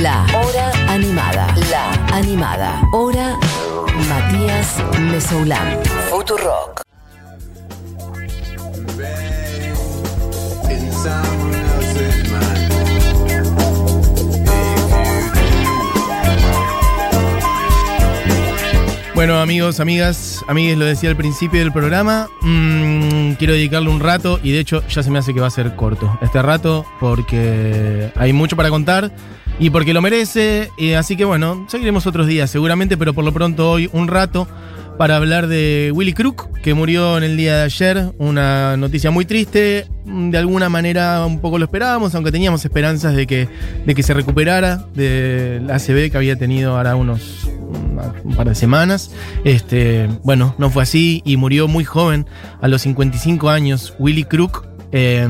La Hora Animada. La Animada. Hora Matías Mesoulán. Futurock. Bueno, amigos, amigas, amigues, lo decía al principio del programa. mm, quiero dedicarle un rato y de hecho ya se me hace que va a ser corto este rato porque hay mucho para contar y porque lo merece. y así que bueno, seguiremos otros días seguramente, pero por lo pronto hoy un rato para hablar de Willy Crook, que murió en el día de ayer. Una noticia muy triste. mm, De alguna manera un poco lo esperábamos, aunque teníamos esperanzas de que, de que se recuperara del ACV que había tenido ahora unos una- un par de semanas. Este, bueno, no fue así y murió muy joven, a los 55 años, Willy Crook. Eh,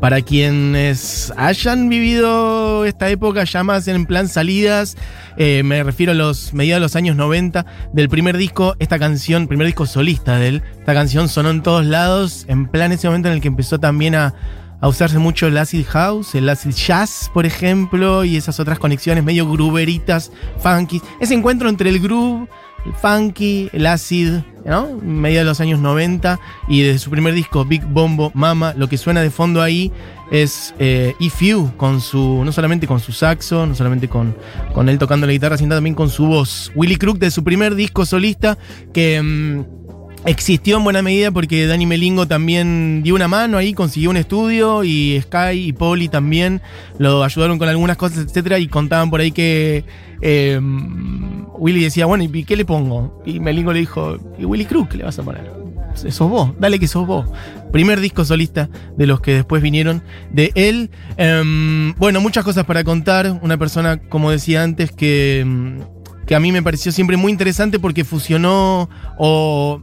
para quienes hayan vivido esta época ya más en plan salidas, eh, me refiero a los mediados de los años 90 del primer disco, esta canción, primer disco solista de él, esta canción sonó en todos lados, en plan ese momento en el que empezó también a, usarse mucho el acid house, el acid jazz, por ejemplo, y esas otras conexiones medio grooveritas, funky. Ese encuentro entre el groove, el funky, el acid, ¿no? Medio de los años 90 y desde su primer disco, Big Bombo Mama, lo que suena de fondo ahí es eh, If You, con su, no solamente con su saxo, no solamente con, con él tocando la guitarra, sino también con su voz. Willy Crook de su primer disco solista que... mm, Existió en buena medida porque Dani Melingo también dio una mano ahí, consiguió un estudio y Sky y Poli también lo ayudaron con algunas cosas, etcétera, y contaban por ahí que eh, Willy decía, bueno, ¿y qué le pongo? Y Melingo le dijo, ¿y Willy Crook le vas a poner? Sos vos, dale que sos vos. Primer disco solista de los que después vinieron de él. Em, bueno, muchas cosas para contar. Una persona, como decía antes, que em, que a mí me pareció siempre muy interesante porque fusionó o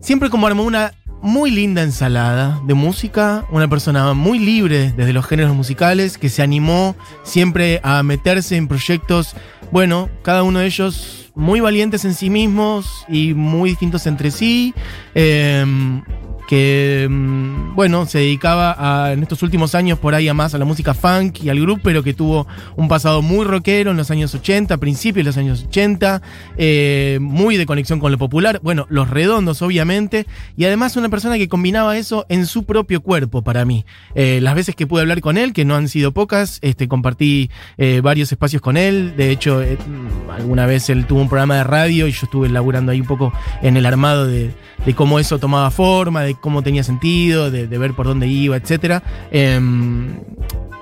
siempre como armó una muy linda ensalada de música, una persona muy libre desde los géneros musicales, que se animó siempre a meterse en proyectos, bueno, cada uno de ellos muy valientes en sí mismos y muy distintos entre sí. em, que, mm, bueno, se dedicaba a, en estos últimos años por ahí a más a la música funk y al grupo, pero que tuvo un pasado muy rockero en los años 80, principios de los años 80, eh, muy de conexión con lo popular, bueno, los redondos obviamente, y además una persona que combinaba eso en su propio cuerpo para mí. Eh, las veces que pude hablar con él, que no han sido pocas, este, compartí eh, varios espacios con él, de hecho, mm, alguna vez él tuvo un programa de radio y yo estuve laburando ahí un poco en el armado de, de cómo eso tomaba forma, de cómo tenía sentido, de, ver por dónde iba, etc.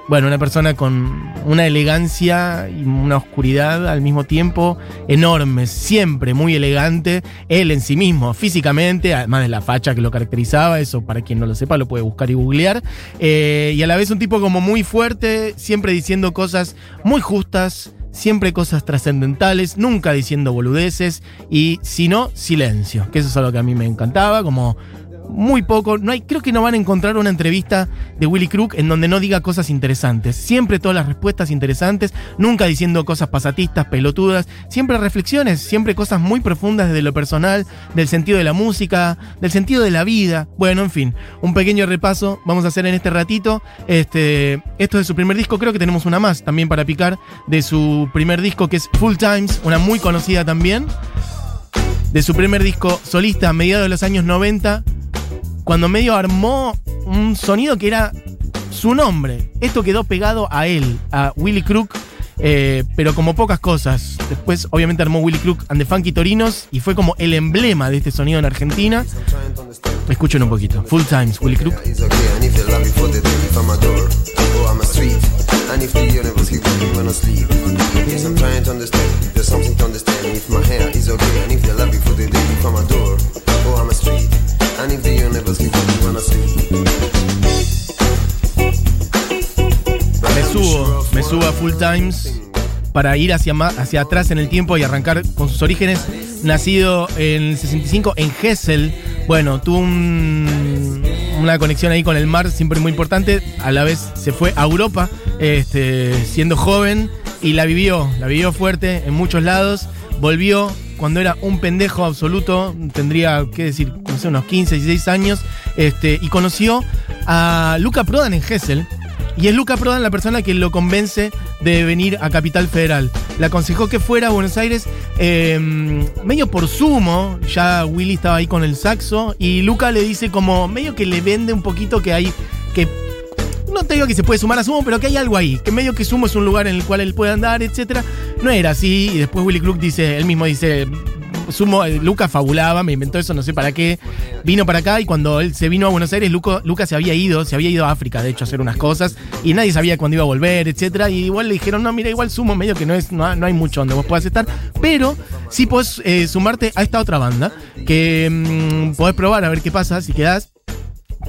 bueno, una persona con una elegancia y una oscuridad al mismo tiempo enorme, siempre muy elegante, él en sí mismo, físicamente, además de la facha que lo caracterizaba, eso para quien no lo sepa lo puede buscar y googlear, eh, y a la vez un tipo como muy fuerte, siempre diciendo cosas muy justas, siempre cosas trascendentales, nunca diciendo boludeces y si no, silencio, que eso es algo que a mí me encantaba, como muy poco, no hay, creo que no van a encontrar una entrevista de Willy Crook en donde no diga cosas interesantes, siempre todas las respuestas interesantes, nunca diciendo cosas pasatistas, pelotudas, siempre reflexiones, siempre cosas muy profundas desde lo personal, del sentido de la música, del sentido de la vida, bueno, en fin, un pequeño repaso vamos a hacer en este ratito, este, esto es su primer disco, creo que tenemos una más también para picar, de su primer disco que es Full Times, una muy conocida también, de su primer disco solista a mediados de los años 90, cuando medio armó un sonido que era su nombre. Esto quedó pegado a él, a Willy Crook, eh, pero como pocas cosas. Después, obviamente, armó Willy Crook and the Funky Torinos y fue como el emblema de este sonido en Argentina. Escuchen un poquito. Full Times, Willy Crook. And if me the universe you subo, me subo a Full Times para ir hacia, hacia atrás en el tiempo y arrancar con sus orígenes. Nacido en el 65 en Hessel. Bueno, tuvo un- una conexión ahí con el mar siempre muy importante. A la vez se fue a Europa este, siendo joven y la vivió, la vivió fuerte en muchos lados. Volvió cuando era un pendejo absoluto, tendría, qué decir, no sé, unos 15, 16 años, este, y conoció a Luca Prodan en Hessel Y es Luca Prodan la persona que lo convence de venir a Capital Federal. Le aconsejó que fuera a Buenos Aires eh, medio por sumo. Ya Willy estaba ahí con el saxo. Y Luca le dice como medio que le vende un poquito que hay que no te digo que se puede sumar a Sumo, pero que hay algo ahí, que medio que Sumo es un lugar en el cual él puede andar, etc. No era así, y después Willy Crook dice, él mismo dice, Sumo, eh, Luca fabulaba, me inventó eso, no sé para qué, vino para acá y cuando él se vino a Buenos Aires, Luca, Luca se había ido, se había ido a África, de hecho, a hacer unas cosas, y nadie sabía cuándo iba a volver, etc. Y igual le dijeron, no, mira, igual Sumo medio que no, es, no, hay mucho donde vos puedas estar, pero sí podés eh, sumarte a esta otra banda, que mm, podés probar a ver qué pasa si quedás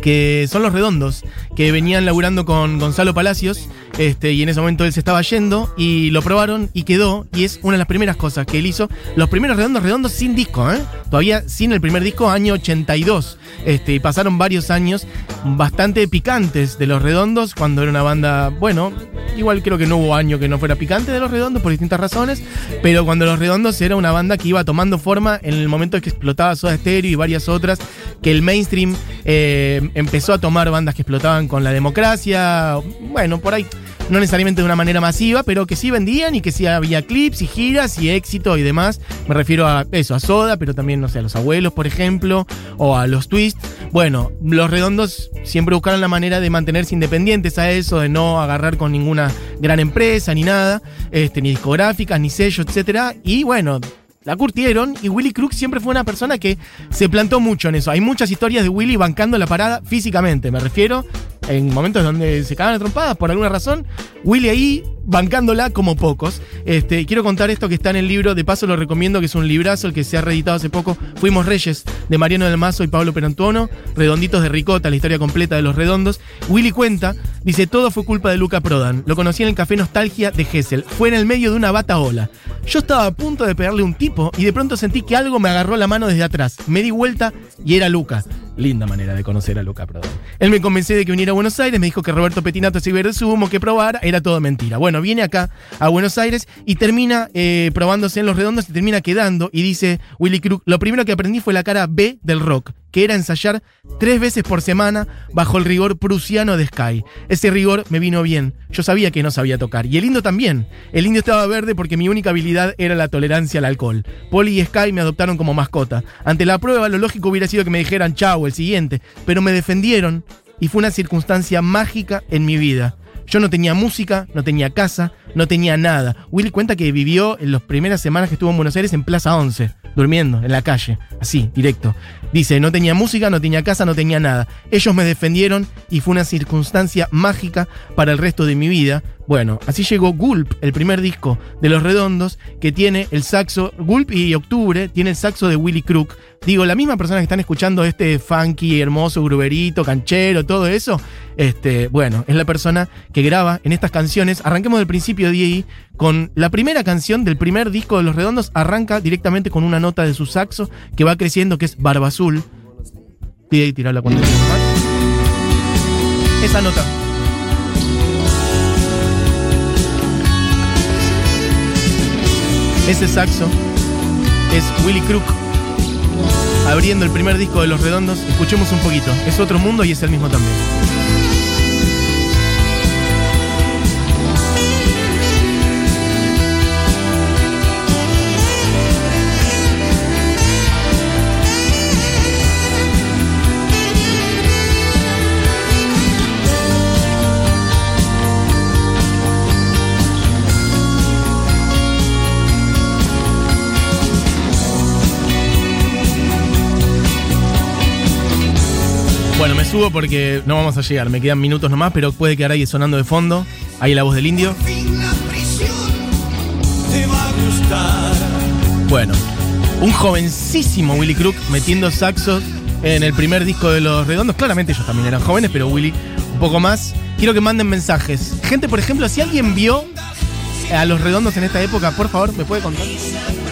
que son los redondos, que venían laburando con Gonzalo Palacios, este, y en ese momento él se estaba yendo, y lo probaron y quedó, y es una de las primeras cosas que él hizo. Los primeros redondos, redondos sin disco, ¿eh? Todavía sin el primer disco, año 82. Este, y pasaron varios años bastante picantes de los redondos, cuando era una banda, bueno, igual creo que no hubo año que no fuera picante de los redondos por distintas razones, pero cuando los redondos era una banda que iba tomando forma en el momento en que explotaba Soda Stereo y varias otras, que el mainstream eh, empezó a tomar bandas que explotaban con la democracia, bueno, por ahí no necesariamente de una manera masiva, pero que sí vendían y que sí había clips y giras y éxito y demás. Me refiero a eso, a Soda, pero también, no sé, a los abuelos, por ejemplo, o a los Twists. Bueno, los redondos siempre buscaron la manera de mantenerse independientes a eso, de no agarrar con ninguna gran empresa ni nada, este, ni discográficas, ni sello, etcétera. Y bueno, la curtieron y Willy Crook siempre fue una persona que se plantó mucho en eso. Hay muchas historias de Willy bancando la parada físicamente, me refiero en momentos donde se cagan trompadas por alguna razón, Willy ahí bancándola como pocos. Este, quiero contar esto que está en el libro, de paso lo recomiendo, que es un librazo, el que se ha reeditado hace poco, Fuimos Reyes, de Mariano del Mazo y Pablo Perantuono, Redonditos de Ricota, la historia completa de los redondos. Willy cuenta, dice, todo fue culpa de Luca Prodan, lo conocí en el Café Nostalgia de Gessel, fue en el medio de una bata ola. Yo estaba a punto de pegarle un tipo y de pronto sentí que algo me agarró la mano desde atrás, me di vuelta y era Luca. Linda manera de conocer a Luca Prodan. Él me convenció de que viniera a Buenos Aires, me dijo que Roberto Petinato se iba de sumo, que probara, era todo mentira. Bueno, viene acá a Buenos Aires y termina eh, probándose en los redondos y termina quedando. Y dice Willy Crook, lo primero que aprendí fue la cara B del rock que era ensayar tres veces por semana bajo el rigor prusiano de Sky. Ese rigor me vino bien. Yo sabía que no sabía tocar. Y el indio también. El indio estaba verde porque mi única habilidad era la tolerancia al alcohol. Poli y Sky me adoptaron como mascota. Ante la prueba, lo lógico hubiera sido que me dijeran chau, el siguiente. Pero me defendieron y fue una circunstancia mágica en mi vida. Yo no tenía música, no tenía casa, no tenía nada. Willy cuenta que vivió en las primeras semanas que estuvo en Buenos Aires en Plaza 11, durmiendo en la calle, así, directo. Dice, no tenía música, no tenía casa, no tenía nada. Ellos me defendieron y fue una circunstancia mágica para el resto de mi vida. Bueno, así llegó Gulp, el primer disco de Los Redondos, que tiene el saxo, Gulp y Octubre, tiene el saxo de Willy Crook. Digo, la misma persona que están escuchando este funky, hermoso, gruberito, canchero, todo eso, este, bueno, es la persona que graba en estas canciones. Arranquemos del principio de ahí, con la primera canción del primer disco de Los Redondos, arranca directamente con una nota de su saxo que va creciendo, que es Barba Azul. Tirarla cuando más. Esa nota. Ese saxo es Willy Crook abriendo el primer disco de Los Redondos. Escuchemos un poquito. Es otro mundo y es el mismo también. Subo porque no vamos a llegar, me quedan minutos nomás, pero puede quedar ahí sonando de fondo. Ahí la voz del indio. Bueno, un jovencísimo Willy Crook metiendo saxos en el primer disco de Los Redondos. Claramente ellos también eran jóvenes, pero Willy un poco más. Quiero que manden mensajes. Gente, por ejemplo, si alguien vio a Los Redondos en esta época, por favor, ¿me puede contar?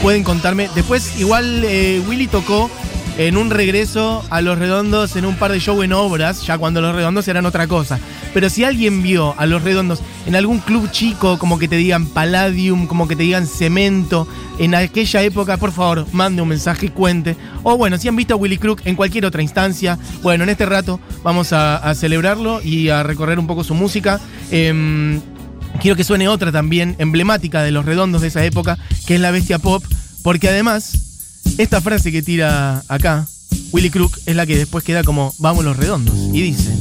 Pueden contarme. Después, igual eh, Willy tocó en un regreso a Los Redondos en un par de shows en obras, ya cuando Los Redondos eran otra cosa. Pero si alguien vio a Los Redondos en algún club chico, como que te digan Palladium, como que te digan Cemento, en aquella época, por favor, mande un mensaje y cuente. O bueno, si han visto a Willy Crook en cualquier otra instancia, bueno, en este rato vamos a, celebrarlo y a recorrer un poco su música. Em, quiero que suene otra también emblemática de Los Redondos de esa época, que es la bestia pop, porque además esta frase que tira acá, Willy Crook, es la que después queda como vamos los redondos. Y dice.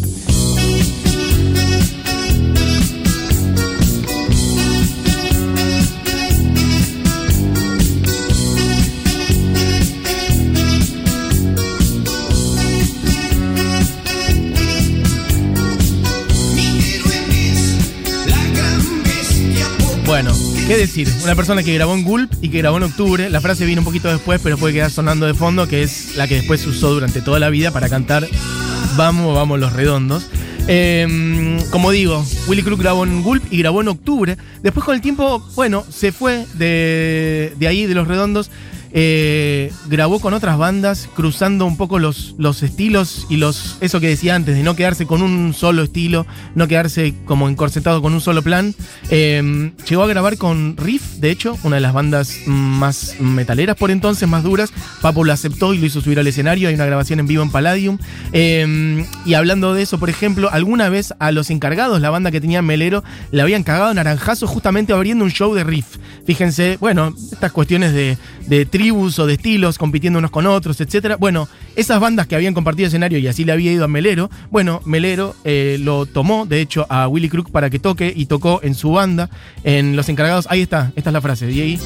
Bueno, ¿Qué decir? Una persona que grabó en Gulp y que grabó en octubre. La frase vino un poquito después, pero puede quedar sonando de fondo, que es la que después usó durante toda la vida para cantar Vamos, vamos los redondos. Em, como digo, Willy Crook grabó en Gulp y grabó en octubre. Después con el tiempo, bueno, se fue de, de ahí, de los redondos, eh, grabó con otras bandas, cruzando un poco los, los estilos y los eso que decía antes, de no quedarse con un solo estilo, no quedarse como encorsetado con un solo plan. Em, llegó a grabar con Riff, de hecho, una de las bandas más metaleras por entonces, más duras. Papo lo aceptó y lo hizo subir al escenario. Hay una grabación en vivo en Palladium. Em, y hablando de eso, por ejemplo, alguna vez a los encargados, la banda que tenía Melero, le habían cagado naranjazo justamente abriendo un show de Riff. Fíjense, bueno, estas cuestiones de, de tribus o de estilos compitiendo unos con otros, etc. Bueno, esas bandas que habían compartido escenario y así le había ido a Melero, bueno, Melero eh, lo tomó, de hecho, a Willy Crook para que toque y tocó en su banda, en Los Encargados. Ahí está, esta es la frase, de ahí.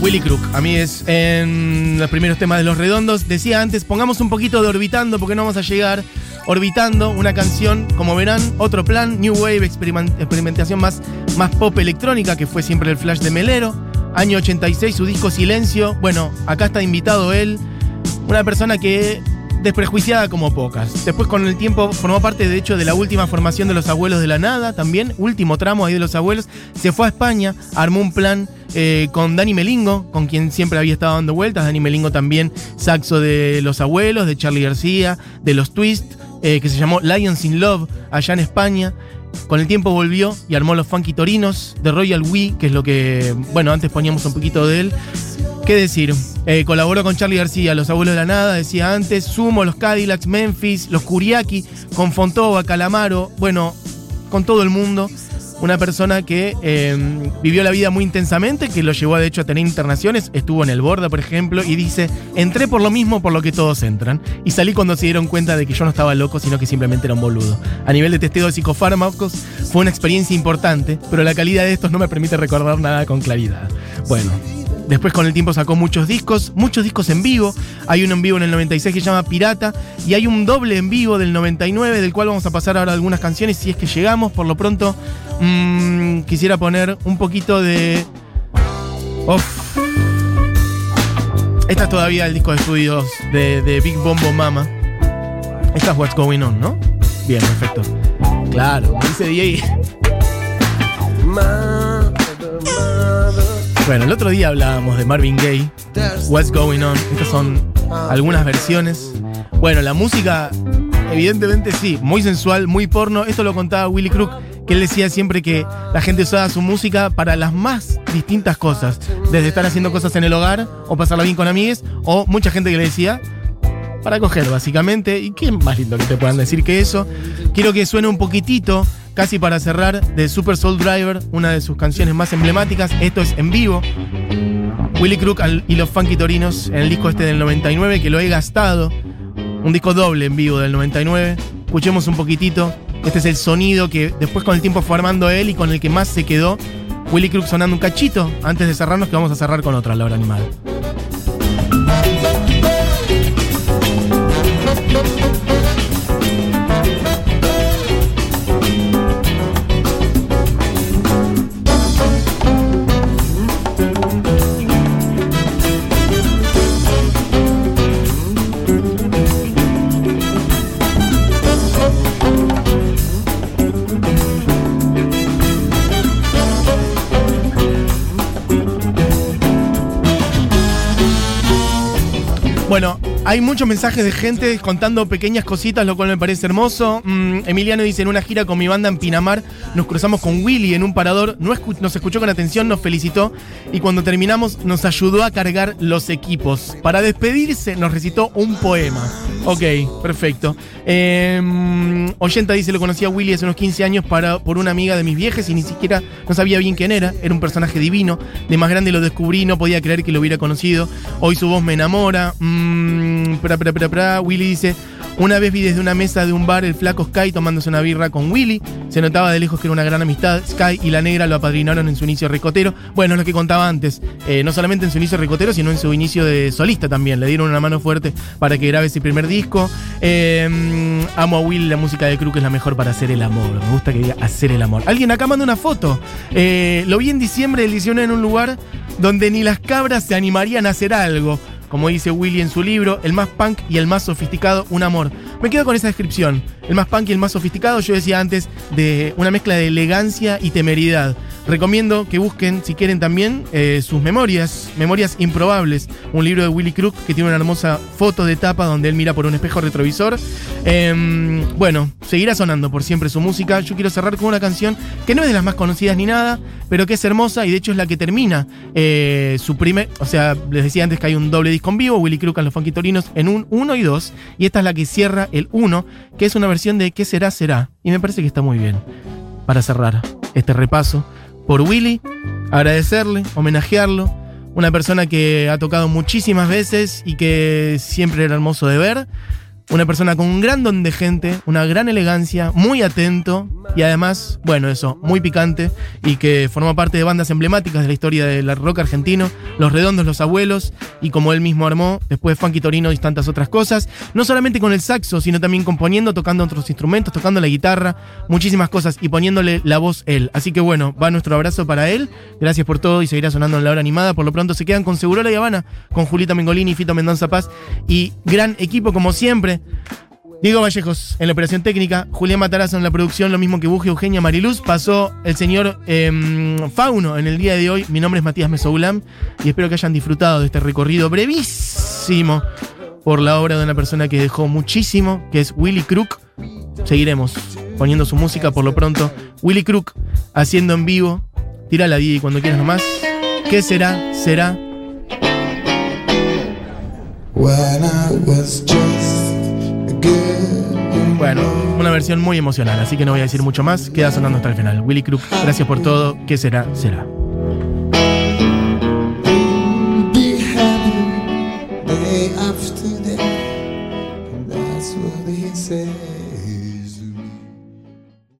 Willy Crook. A mí es en los primeros temas de Los Redondos. Decía antes, pongamos un poquito de Orbitando porque no vamos a llegar. Orbitando, una canción, como verán, otro plan, New Wave, experimentación más, más pop electrónica, que fue siempre el flash de Melero. Año 86, su disco Silencio. Bueno, acá está invitado él. Una persona que desprejuiciada como pocas. Después con el tiempo formó parte de hecho de la última formación de los abuelos de la nada, también último tramo ahí de los abuelos, se fue a España, armó un plan eh, con Dani Melingo, con quien siempre había estado dando vueltas, Dani Melingo también saxo de los abuelos, de Charlie García, de los Twist, eh, que se llamó Lions in Love allá en España. Con el tiempo volvió y armó los Funky Torinos de Royal We, que es lo que, bueno, antes poníamos un poquito de él. ¿Qué decir? Eh, colaboró con Charlie García, Los Abuelos de la Nada, decía antes, Sumo, Los Cadillacs, Memphis, Los Curiaki, con Fontova, Calamaro, bueno, con todo el mundo. Una persona que em, vivió la vida muy intensamente, que lo llevó de hecho a tener internaciones, estuvo en el Borda, por ejemplo, y dice, entré por lo mismo por lo que todos entran, y salí cuando se dieron cuenta de que yo no estaba loco, sino que simplemente era un boludo. A nivel de testeo de psicofármacos fue una experiencia importante, pero la calidad de estos no me permite recordar nada con claridad. Bueno, Después con el tiempo sacó muchos discos, muchos discos en vivo. Hay uno en vivo en el 96 que se llama Pirata y hay un doble en vivo del 99 del cual vamos a pasar ahora algunas canciones si es que llegamos. Por lo pronto mmm, quisiera poner un poquito de... Uf. Esta es todavía el disco de estudios de, de Big Bombo Mama. Esta es What's Going On, ¿no? Bien, perfecto. Claro, dice DJ. Bueno, el otro día hablábamos de Marvin Gaye, What's Going On. Estas son algunas versiones. Bueno, la música, evidentemente sí, muy sensual, muy porno. Esto lo contaba Willy Crook, que él decía siempre que la gente usaba su música para las más distintas cosas. Desde estar haciendo cosas en el hogar o pasarla bien con amigues, o mucha gente que le decía, para coger, básicamente. ¿Y qué más lindo que te puedan decir que eso? Quiero que suene un poquitito casi para cerrar, de Super Soul Driver, una de sus canciones más emblemáticas. Esto es en vivo. Willy Crook y los Funky Torinos en el disco este del 99, que lo he gastado. Un disco doble en vivo del 99. Escuchemos un poquitito. Este es el sonido que después con el tiempo fue armando él y con el que más se quedó. Willy Crook sonando un cachito antes de cerrarnos, que vamos a cerrar con otra, la hora animada. Bueno, hay muchos mensajes de gente contando pequeñas cositas, lo cual me parece hermoso. Mm, Emiliano dice, en una gira con mi banda en Pinamar, nos cruzamos con Willy en un parador, no nos escuchó con atención, nos felicitó y cuando terminamos nos ayudó a cargar los equipos. Para despedirse nos recitó un poema. Ok, perfecto. Mm, Oyenta dice, lo conocí a Willy hace unos 15 años para, por una amiga de mis viejes y ni siquiera no sabía bien quién era. Era un personaje divino. De más grande lo descubrí, no podía creer que lo hubiera conocido. Hoy su voz me enamora. Mm, pra. Willy dice, una vez vi desde una mesa de un bar el flaco Sky tomándose una birra con Willy. Se notaba de lejos que era una gran amistad. Sky y la negra lo apadrinaron en su inicio ricotero. Bueno, es lo que contaba antes. Eh, no solamente en su inicio ricotero, sino en su inicio de solista también. Le dieron una mano fuerte para que grabe ese primer disco. Mm, amo a Willy, la música de Cruz es la mejor para hacer el amor. Me gusta que diga hacer el amor. Alguien acá manda una foto. Eh, lo vi en diciembre del 19 en un lugar donde ni las cabras se animarían a hacer algo. Como dice Willy en su libro, el más punk y el más sofisticado, un amor. Me quedo con esa descripción. El más punk y el más sofisticado, yo decía antes, de una mezcla de elegancia y temeridad. Recomiendo que busquen, si quieren también, eh, sus memorias, Memorias Improbables, un libro de Willy Crook que tiene una hermosa foto de tapa donde él mira por un espejo retrovisor. Em, bueno, seguirá sonando por siempre su música. Yo quiero cerrar con una canción que no es de las más conocidas ni nada, pero que es hermosa y de hecho es la que termina eh, su primer. O sea, les decía antes que hay un doble disco en vivo, Willy Crook and los Funky Torinos en un 1 y 2, y esta es la que cierra el 1, que es una versión de ¿Qué será? Será. Y me parece que está muy bien para cerrar este repaso por Willy, agradecerle, homenajearlo, una persona que ha tocado muchísimas veces y que siempre era hermoso de ver. Una persona con un gran don de gente, una gran elegancia, muy atento y además, bueno, eso, muy picante y que forma parte de bandas emblemáticas de la historia del rock argentino, Los Redondos, Los Abuelos y como él mismo armó, después Funky Torino y tantas otras cosas, no solamente con el saxo, sino también componiendo, tocando otros instrumentos, tocando la guitarra, muchísimas cosas y poniéndole la voz él. Así que bueno, va nuestro abrazo para él, gracias por todo y seguirá sonando en la hora animada. Por lo pronto se quedan con Segurola y Habana, con Julita Mengolini, Fito Mendoza Paz y gran equipo como siempre. Diego Vallejos en la operación técnica, Julián Matarazo en la producción, lo mismo que Buge Eugenia Mariluz. Pasó el señor em, Fauno en el día de hoy. Mi nombre es Matías Mesoulam y espero que hayan disfrutado de este recorrido brevísimo por la obra de una persona que dejó muchísimo, que es Willy Crook. Seguiremos poniendo su música por lo pronto. Willy Crook haciendo en vivo. Tira la y cuando quieras nomás. ¿Qué será? Será. Bueno, una versión muy emocional, así que no voy a decir mucho más. Queda sonando hasta el final. Willy Crook, gracias por todo. ¿Qué será? Será.